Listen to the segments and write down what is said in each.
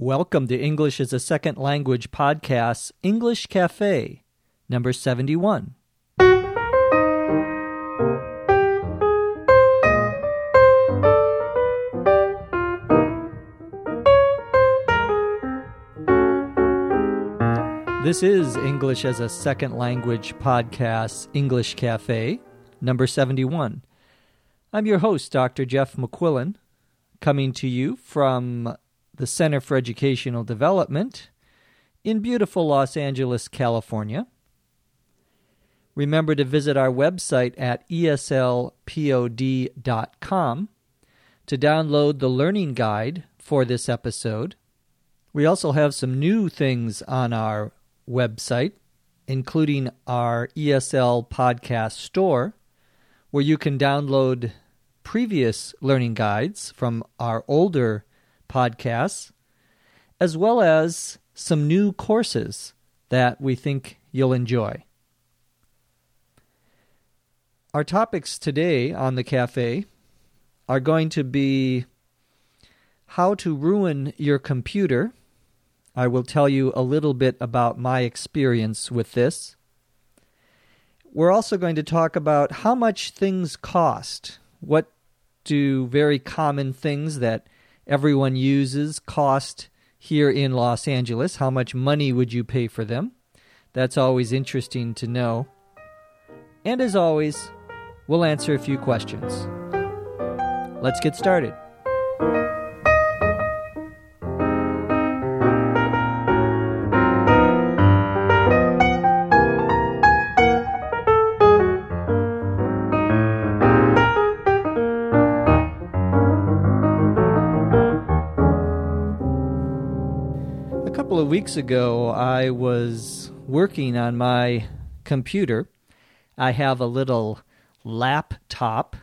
Welcome to English as a Second Language podcast, English Cafe, number 71. This is English as a Second Language podcast, English Cafe, number 71. I'm your host, Dr. Jeff McQuillan, coming to you from the Center for Educational Development in beautiful Los Angeles, California. Remember to visit our website at eslpod.com to download the learning guide for this episode. We also have some new things on our website, including our ESL podcast store, where you can download previous learning guides from our older podcasts, as well as some new courses that we think you'll enjoy. Our topics today on the cafe are going to be how to ruin your computer. I will tell you a little bit about my experience with this. We're also going to talk about how much things cost. What do very common things that everyone uses cost here in Los Angeles? How much money would you pay for them? That's always interesting to know. And as always, we'll answer a few questions. Let's get started. Weeks ago, I was working on my computer. I have a little laptop,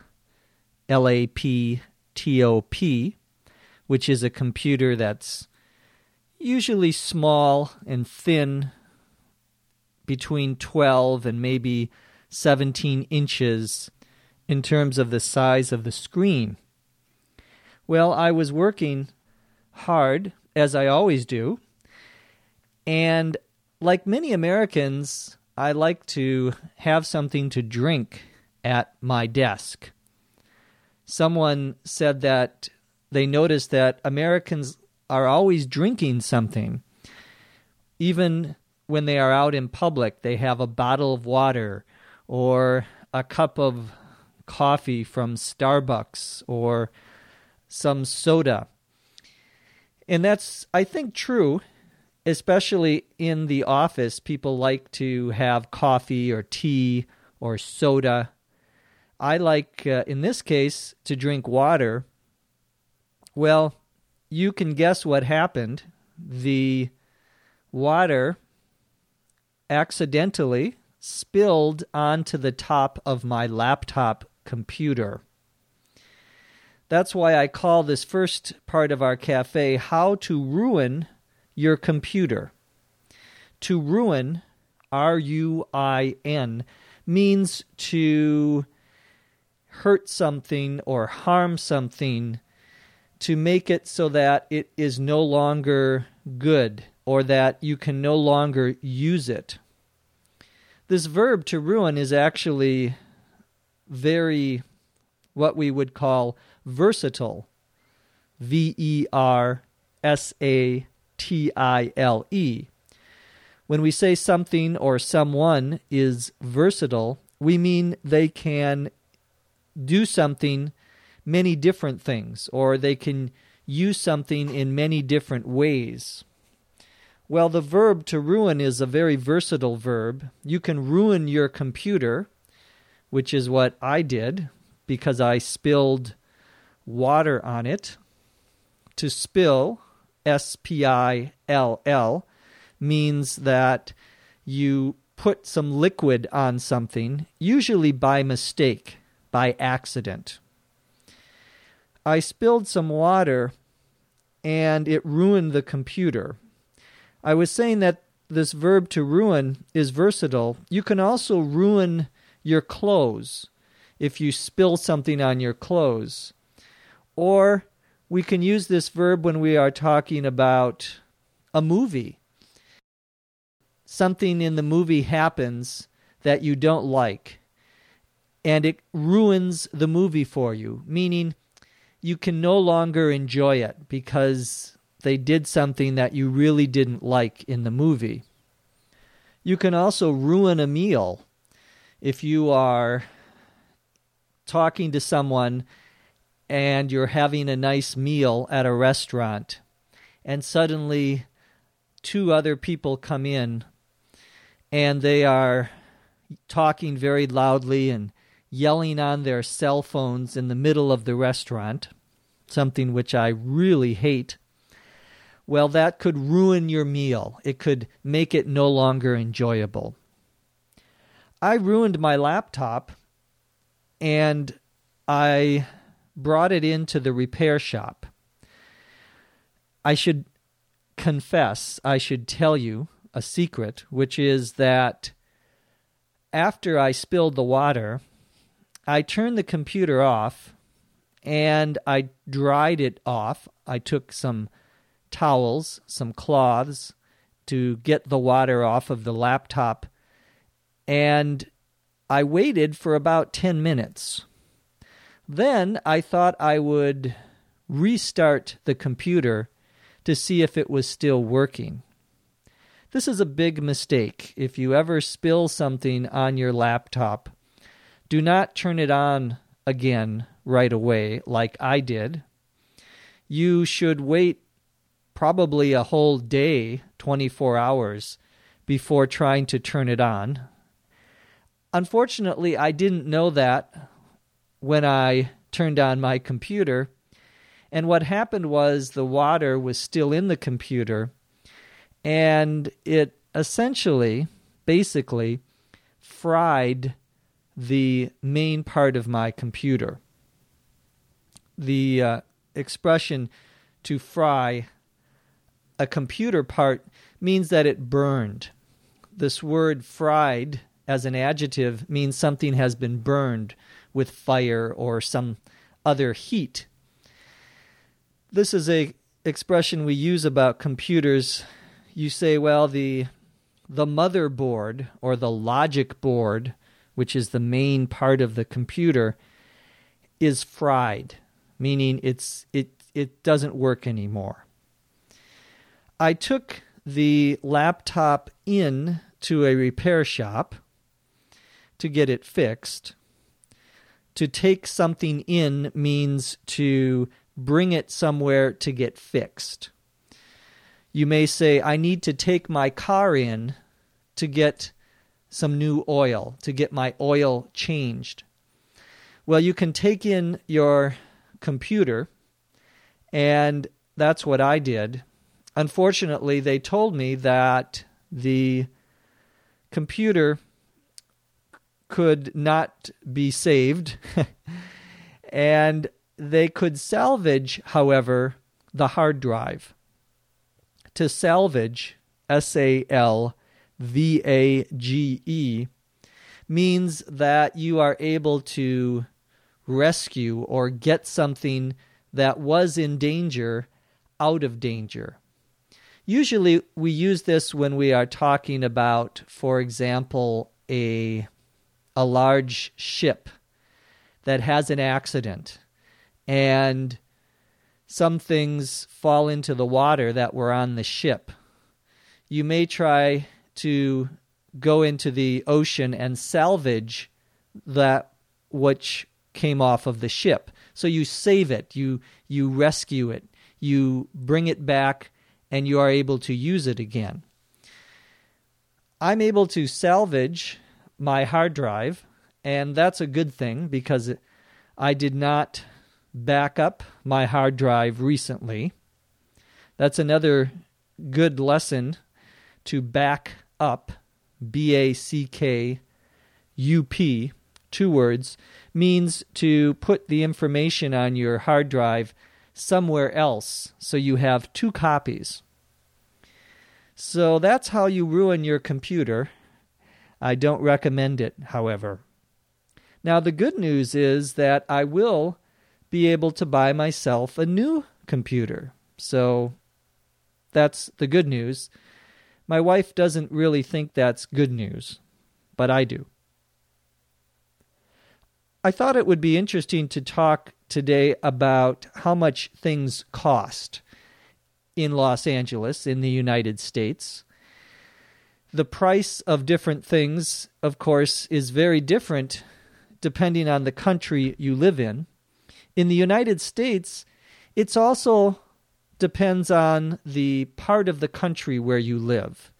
L A P T O P, which is a computer that's usually small and thin, between 12 and maybe 17 inches in terms of the size of the screen. Well, I was working hard, as I always do, and like many Americans, I like to have something to drink at my desk. Someone said that they noticed that Americans are always drinking something. Even when they are out in public, they have a bottle of water or a cup of coffee from Starbucks or some soda. And that's, I think, true especially in the office, people like to have coffee or tea or soda. I like, uh, in this case, to drink water. Well, you can guess what happened. The water accidentally spilled onto the top of my laptop computer. That's why I call this first part of our cafe How to Ruin your computer. To ruin, R U I N, means to hurt something or harm something to make it so that it is no longer good or that you can no longer use it. This verb to ruin is actually very what we would call versatile. V E R S A T I L E. When we say something or someone is versatile, we mean they can do something many different things, or they can use something in many different ways. Well, the verb to ruin is a very versatile verb. You can ruin your computer, which is what I did because I spilled water on it. To spill S P I L L means that you put some liquid on something, usually by mistake, by accident. I spilled some water and it ruined the computer. I was saying that this verb to ruin is versatile. You can also ruin your clothes if you spill something on your clothes. Or We can use this verb when we are talking about a movie. Something in the movie happens that you don't like, and it ruins the movie for you, meaning you can no longer enjoy it because they did something that you really didn't like in the movie. You can also ruin a meal if you are talking to someone and you're having a nice meal at a restaurant, and suddenly two other people come in and they are talking very loudly and yelling on their cell phones in the middle of the restaurant, something which I really hate. Well, that could ruin your meal. It could make it no longer enjoyable. I ruined my laptop and I brought it into the repair shop. I should confess, I should tell you a secret, which is that after I spilled the water, I turned the computer off and I dried it off. I took some towels, some cloths to get the water off of the laptop, and I waited for about 10 minutes. Then I thought I would restart the computer to see if it was still working. This is a big mistake. If you ever spill something on your laptop, do not turn it on again right away like I did. You should wait probably a whole day, 24 hours, before trying to turn it on. Unfortunately, I didn't know that when I turned on my computer. And what happened was the water was still in the computer, and it essentially, basically, fried the main part of my computer. The uh, expression to fry a computer part means that it burned. This word fried as an adjective means something has been burned with fire or some other heat. This is a expression we use about computers. You say, well, the the motherboard or the logic board, which is the main part of the computer, is fried, meaning it's it it doesn't work anymore. I took the laptop in to a repair shop to get it fixed. To take something in means to bring it somewhere to get fixed. You may say, I need to take my car in to get some new oil, to get my oil changed. Well, you can take in your computer, and that's what I did. Unfortunately, they told me that the computer could not be saved. and they could salvage, however, the hard drive. To salvage, S A L V A G E, means that you are able to rescue or get something that was in danger out of danger. Usually, we use this when we are talking about, for example, a a large ship that has an accident and some things fall into the water that were on the ship. You may try to go into the ocean and salvage that which came off of the ship. So you save it, you you rescue it, you bring it back and you are able to use it again. I'm able to salvage my hard drive, and that's a good thing because I did not back up my hard drive recently. That's another good lesson to back up, B A C K U P, two words, means to put the information on your hard drive somewhere else so you have two copies. So that's how you ruin your computer I don't recommend it, however. Now, the good news is that I will be able to buy myself a new computer. So that's the good news. My wife doesn't really think that's good news, but I do. I thought it would be interesting to talk today about how much things cost in Los Angeles, in the United States. The price of different things, of course, is very different depending on the country you live in. In the United States, it's also depends on the part of the country where you live.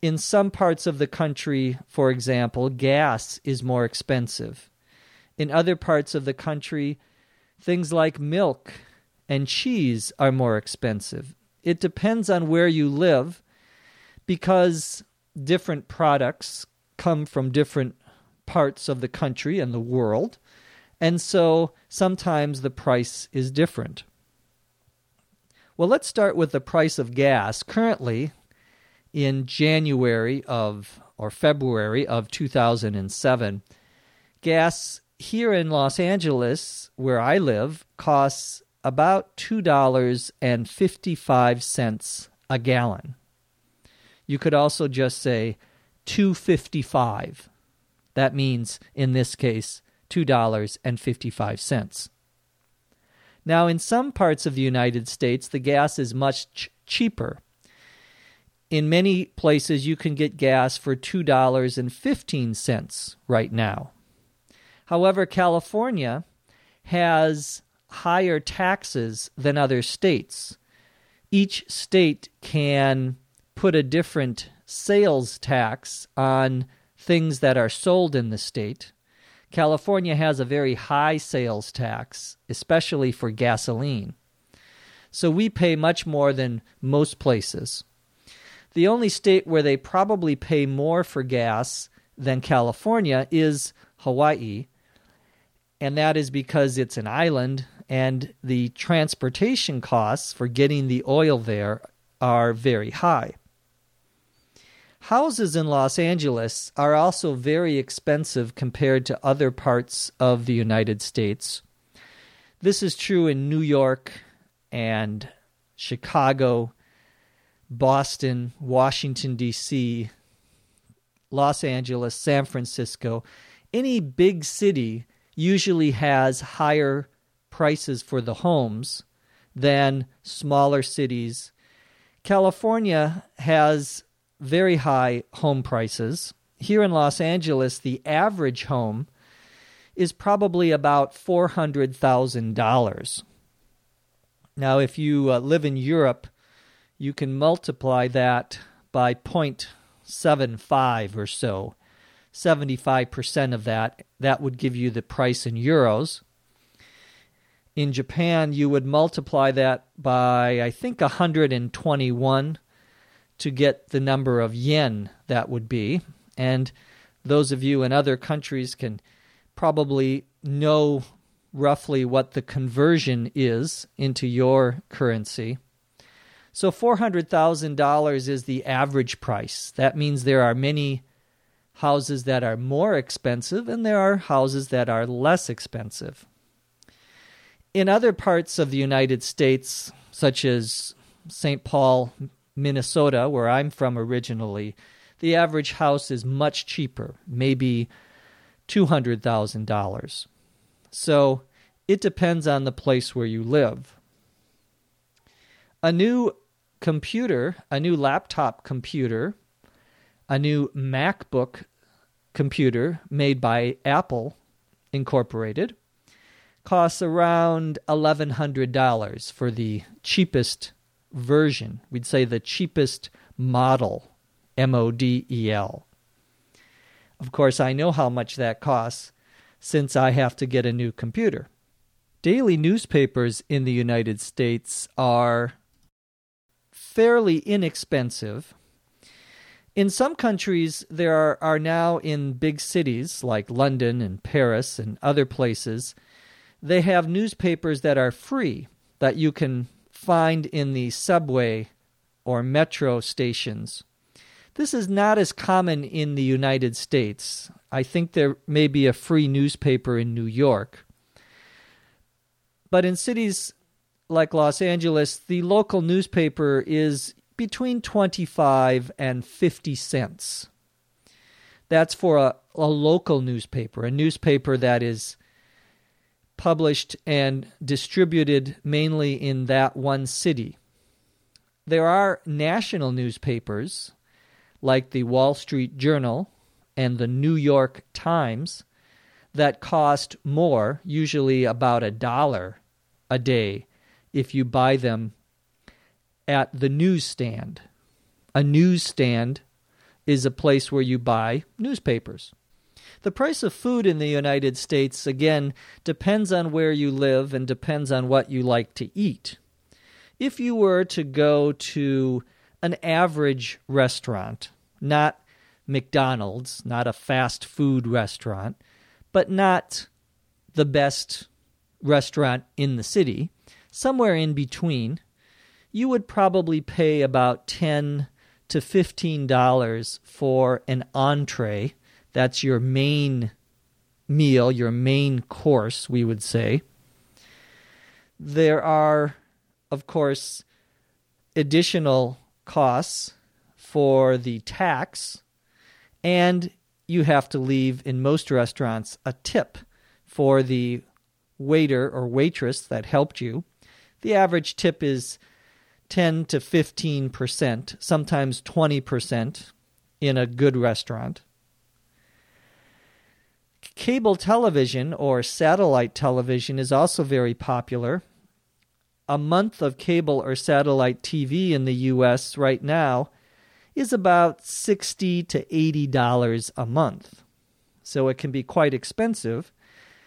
In some parts of the country, for example, gas is more expensive. In other parts of the country, things like milk and cheese are more expensive. It depends on where you live because different products come from different parts of the country and the world. And so sometimes the price is different. Well, let's start with the price of gas. Currently, in January of or February of 2007, gas here in Los Angeles, where I live, costs about $2.55 a gallon. You could also just say 255. That means in this case $2.55. Now, in some parts of the United States, the gas is much ch- cheaper. In many places, you can get gas for $2.15 right now. However, California has higher taxes than other states. Each state can put a different sales tax on things that are sold in the state. California has a very high sales tax, especially for gasoline. So we pay much more than most places. The only state where they probably pay more for gas than California is Hawaii, and that is because it's an island and the transportation costs for getting the oil there are very high. Houses in Los Angeles are also very expensive compared to other parts of the United States. This is true in New York and Chicago, Boston, Washington, D.C., Los Angeles, San Francisco. Any big city usually has higher prices for the homes than smaller cities. California has very high home prices. Here in Los Angeles, the average home is probably about $400,000. Now, if you uh, live in Europe, you can multiply that by 0.75 or so. 75% of that, that would give you the price in euros. In Japan, you would multiply that by, I think, 121 to get the number of yen that would be. And those of you in other countries can probably know roughly what the conversion is into your currency. So $400,000 is the average price. That means there are many houses that are more expensive and there are houses that are less expensive. In other parts of the United States, such as St. Paul, Minnesota, where I'm from originally, the average house is much cheaper, maybe $200,000. So it depends on the place where you live. A new computer, a new laptop computer, a new MacBook computer made by Apple Incorporated costs around $1,100 for the cheapest version. We'd say the cheapest model, M O D E L. Of course, I know how much that costs since I have to get a new computer. Daily newspapers in the United States are fairly inexpensive. In some countries, there are, are now in big cities like London and Paris and other places, they have newspapers that are free that you can find in the subway or metro stations. This is not as common in the United States. I think there may be a free newspaper in New York. But in cities like Los Angeles, the local newspaper is between 25 and 50 cents. That's for a, a local newspaper, a newspaper that is published and distributed mainly in that one city. There are national newspapers like the Wall Street Journal and the New York Times that cost more, usually about a dollar a day, if you buy them at the newsstand. A newsstand is a place where you buy newspapers. The price of food in the United States, again, depends on where you live and depends on what you like to eat. If you were to go to an average restaurant, not McDonald's, not a fast food restaurant, but not the best restaurant in the city, somewhere in between, you would probably pay about 10 to $15 for an entree. That's your main meal, your main course, we would say. There are, of course, additional costs for the tax, and you have to leave in most restaurants a tip for the waiter or waitress that helped you. The average tip is 10 to 15%, sometimes 20% in a good restaurant. Cable television or satellite television is also very popular. A month of cable or satellite TV in the US right now is about 60 to 80 dollars a month. So it can be quite expensive.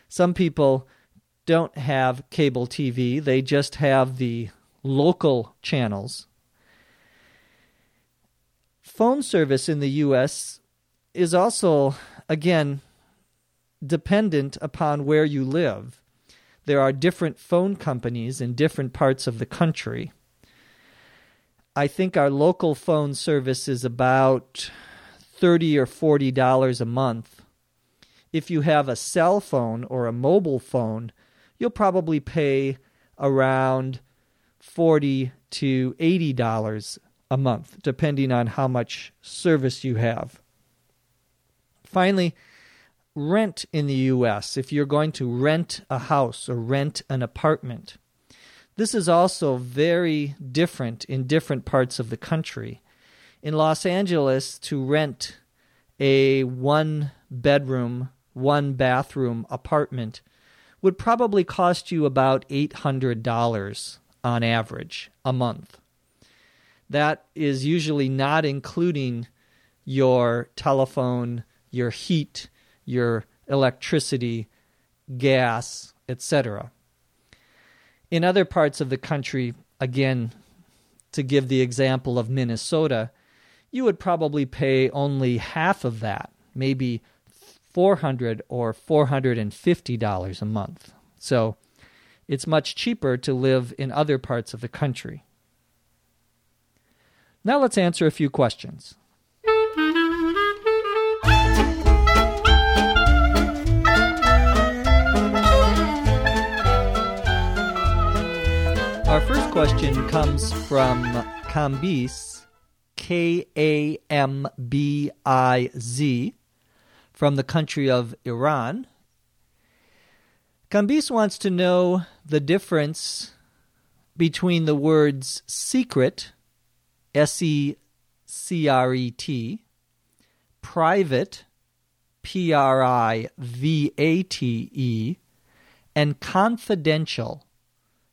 Some people don't have cable TV, they just have the local channels. Phone service in the US is also, again, dependent upon where you live. There are different phone companies in different parts of the country. I think our local phone service is about 30 or 40 dollars a month. If you have a cell phone or a mobile phone, you'll probably pay around 40 to 80 dollars a month depending on how much service you have. Finally, rent in the US if you're going to rent a house or rent an apartment. This is also very different in different parts of the country. In Los Angeles, to rent a one bedroom, one bathroom apartment would probably cost you about $800 on average a month. That is usually not including your telephone, your heat, your electricity, gas, etc. In other parts of the country, again, to give the example of Minnesota, you would probably pay only half of that, maybe 400 or 450 dollars a month. So it's much cheaper to live in other parts of the country. Now let's answer a few questions. Question comes from Kambiz, K A M B I Z, from the country of Iran. Kambiz wants to know the difference between the words secret, S E C R E T, private, P R I V A T E, and confidential,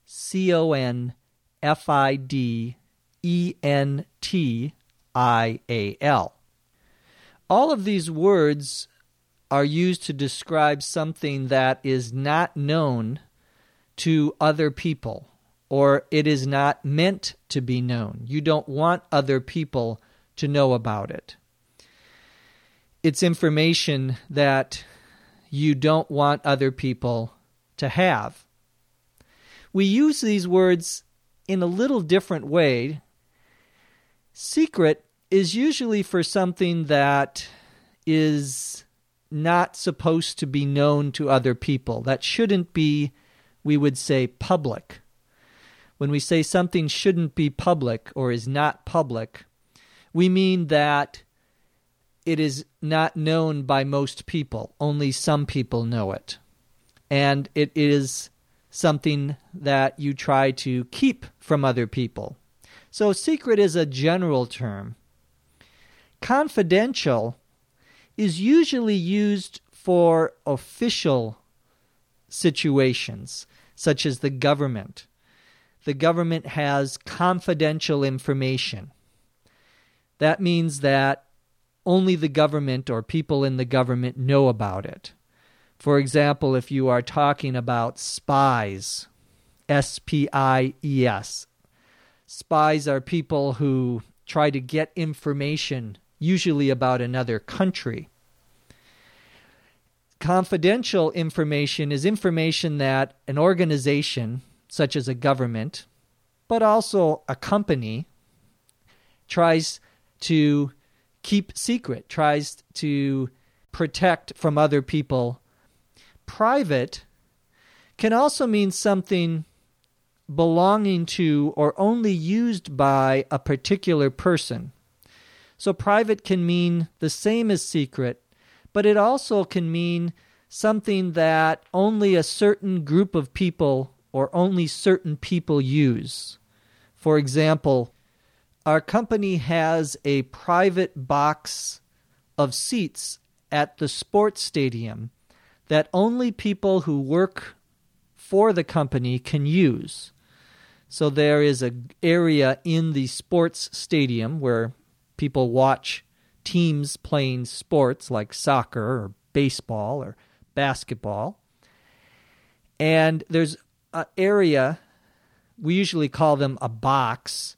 C O N F I D E N T I A L. All of these words are used to describe something that is not known to other people or it is not meant to be known. You don't want other people to know about it. It's information that you don't want other people to have we use these words in a little different way. Secret is usually for something that is not supposed to be known to other people, that shouldn't be, we would say, public. when we say something shouldn't be public or is not public, we mean that it is not known by most people. Only some people know it. And it is something that you try to keep from other people. So, secret is a general term. Confidential is usually used for official situations, such as the government. The government has confidential information. That means that only the government or people in the government know about it. For example, if you are talking about spies, S P I E S, spies are people who try to get information, usually about another country. Confidential information is information that an organization, such as a government, but also a company, tries to keep secret, tries to protect from other people. Private can also mean something belonging to or only used by a particular person. So, private can mean the same as secret, but it also can mean something that only a certain group of people or only certain people use. For example, our company has a private box of seats at the sports stadium that only people who work for the company can use. So there is an area in the sports stadium where people watch teams playing sports like soccer or baseball or basketball. And there's an area, we usually call them a box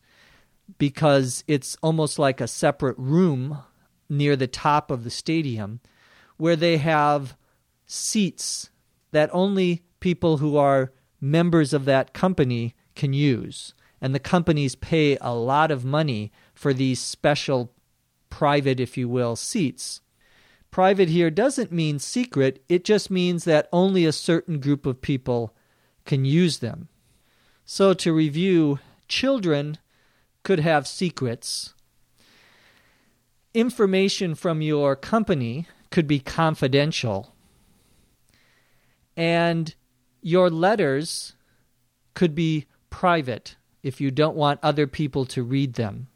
because it's almost like a separate room near the top of the stadium where they have seats that only people who are members of that company can use. And the companies pay a lot of money for these special private, if you will, seats. Private here doesn't mean secret, it just means that only a certain group of people can use them. So, to review, children could have secrets. Information from your company could be confidential. And your letters could be private if you don't want other people to read them.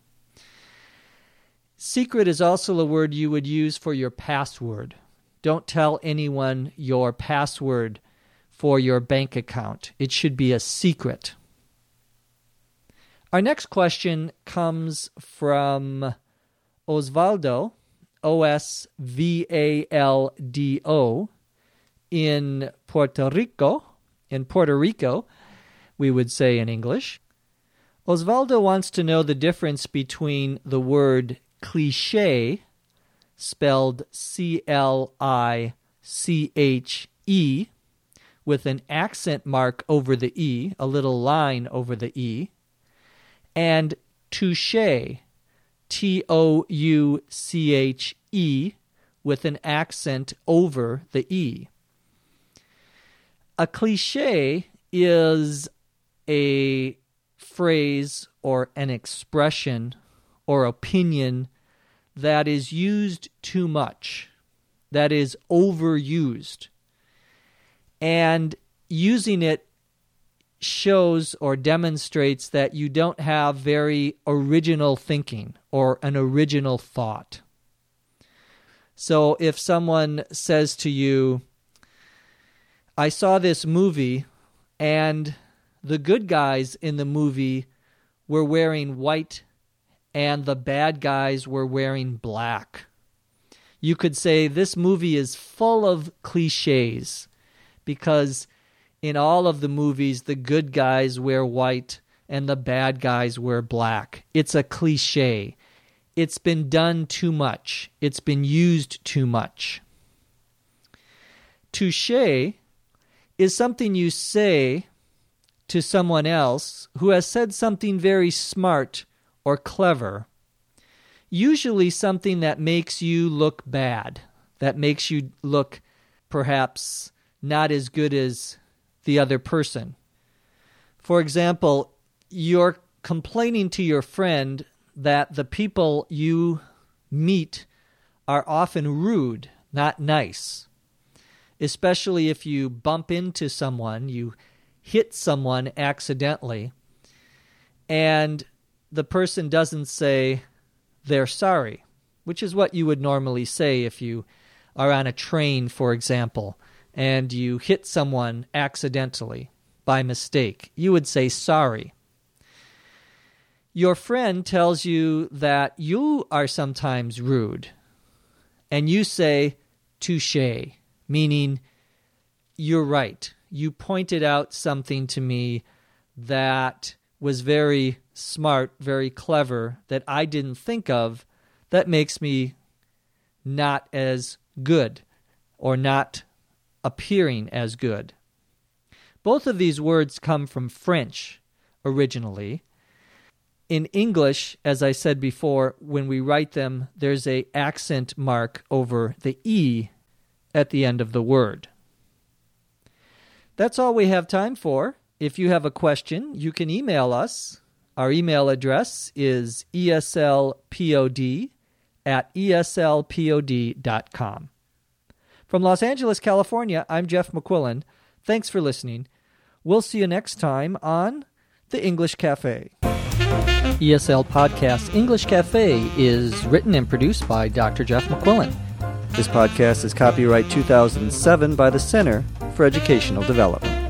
Secret is also a word you would use for your password. Don't tell anyone your password for your bank account. It should be a secret. Our next question comes from Osvaldo, O S V A L D O, in Puerto Rico. In Puerto Rico, we would say in English. Osvaldo wants to know the difference between the word cliche, spelled C L I C H E, with an accent mark over the E, a little line over the E, and touche, T O U C H E, with an accent over the E. A cliche is a phrase or an expression or opinion that is used too much, that is overused. And using it shows or demonstrates that you don't have very original thinking or an original thought. So if someone says to you, I saw this movie and the good guys in the movie were wearing white and the bad guys were wearing black. You could say this movie is full of cliches because in all of the movies, the good guys wear white and the bad guys wear black. It's a cliche. It's been done too much, it's been used too much. Touche is something you say to someone else who has said something very smart or clever, usually something that makes you look bad, that makes you look perhaps not as good as the other person. For example, you're complaining to your friend that the people you meet are often rude, not nice. Especially if you bump into someone, you hit someone accidentally, and the person doesn't say they're sorry, which is what you would normally say if you are on a train, for example, and you hit someone accidentally by mistake. You would say sorry your friend tells you that you are sometimes rude, and you say touche, meaning you're right. You pointed out something to me that was very smart, very clever, that I didn't think of, that makes me not as good or not appearing as good. Both of these words come from French originally, in English, as I said before, when we write them, there's a accent mark over the e at the end of the word. That's all we have time for. If you have a question, you can email us. Our email address is eslpod at eslpod.com. From Los Angeles, California, I'm Jeff McQuillan. Thanks for listening. We'll see you next time on The English Cafe. ESL Podcast English Cafe is written and produced by Dr. Jeff McQuillan. This podcast is copyright 2007 by the Center for Educational Development.